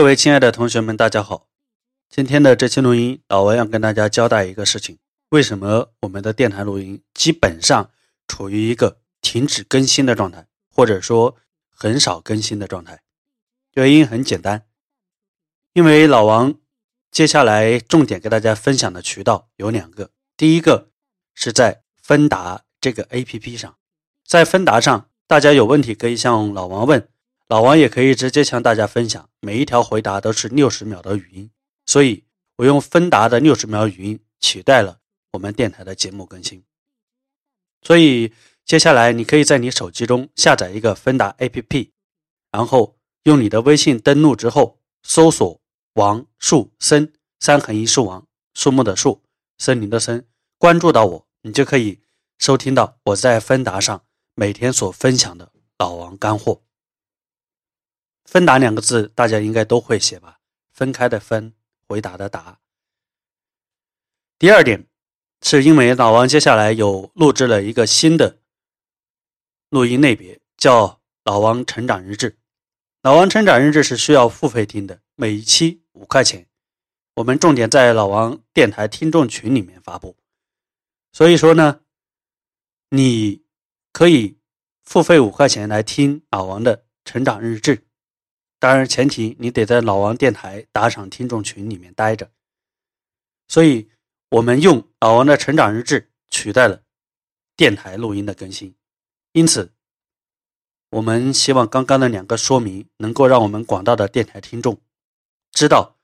各位亲爱的同学们，大家好。今天的这期录音，老王要跟大家交代一个事情：为什么我们的电台录音基本上处于一个停止更新的状态，或者说很少更新的状态？原因很简单，因为老王接下来重点给大家分享的渠道有两个。第一个是在芬达这个 APP 上，在芬达上，大家有问题可以向老王问。老王也可以直接向大家分享，每一条回答都是六十秒的语音，所以我用芬达的六十秒语音取代了我们电台的节目更新。所以接下来你可以在你手机中下载一个芬达 APP，然后用你的微信登录之后，搜索王树森三横一竖王树木的树森林的森，关注到我，你就可以收听到我在芬达上每天所分享的老王干货。分答两个字，大家应该都会写吧？分开的分，回答的答。第二点，是因为老王接下来有录制了一个新的录音类别，叫“老王成长日志”。老王成长日志是需要付费听的，每一期五块钱。我们重点在老王电台听众群里面发布，所以说呢，你可以付费五块钱来听老王的成长日志。当然，前提你得在老王电台打赏听众群里面待着。所以，我们用老王的成长日志取代了电台录音的更新。因此，我们希望刚刚的两个说明能够让我们广大的电台听众知道，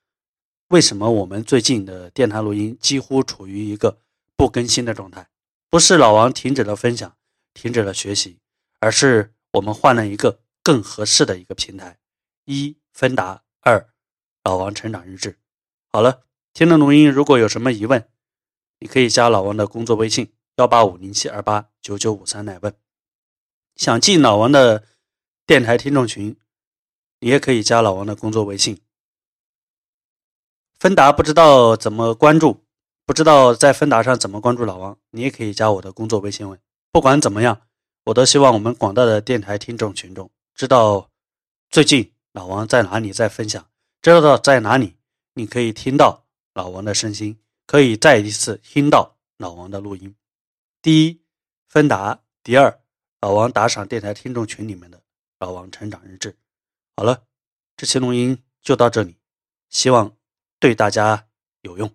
为什么我们最近的电台录音几乎处于一个不更新的状态。不是老王停止了分享，停止了学习，而是我们换了一个更合适的一个平台。一芬达，二老王成长日志。好了，听了录音，如果有什么疑问，你可以加老王的工作微信幺八五零七二八九九五三来问。想进老王的电台听众群，你也可以加老王的工作微信。芬达不知道怎么关注，不知道在芬达上怎么关注老王，你也可以加我的工作微信问。不管怎么样，我都希望我们广大的电台听众群众知道最近。老王在哪里在分享？知道在哪里，你可以听到老王的声音，可以再一次听到老王的录音。第一，芬达；第二，老王打赏电台听众群里面的老王成长日志。好了，这期录音就到这里，希望对大家有用。